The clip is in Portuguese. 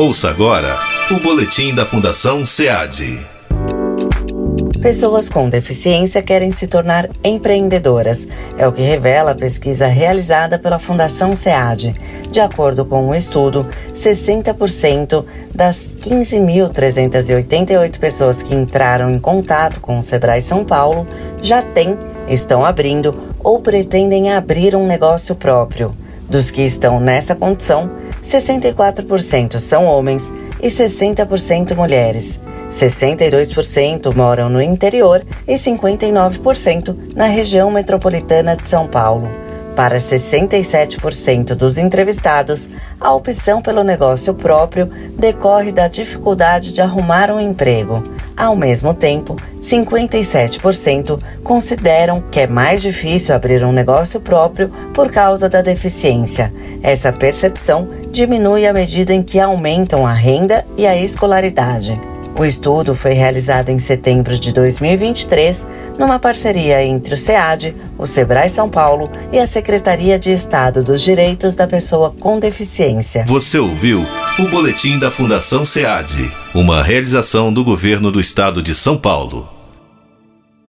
Ouça agora o boletim da Fundação SEAD. Pessoas com deficiência querem se tornar empreendedoras. É o que revela a pesquisa realizada pela Fundação SEAD. De acordo com o um estudo, 60% das 15.388 pessoas que entraram em contato com o Sebrae São Paulo já têm, estão abrindo ou pretendem abrir um negócio próprio. Dos que estão nessa condição, 64% são homens e 60% mulheres. 62% moram no interior e 59% na região metropolitana de São Paulo. Para 67% dos entrevistados, a opção pelo negócio próprio decorre da dificuldade de arrumar um emprego. Ao mesmo tempo, 57% consideram que é mais difícil abrir um negócio próprio por causa da deficiência. Essa percepção diminui à medida em que aumentam a renda e a escolaridade. O estudo foi realizado em setembro de 2023, numa parceria entre o SEAD, o Sebrae São Paulo e a Secretaria de Estado dos Direitos da Pessoa com Deficiência. Você ouviu o Boletim da Fundação SEAD, uma realização do Governo do Estado de São Paulo.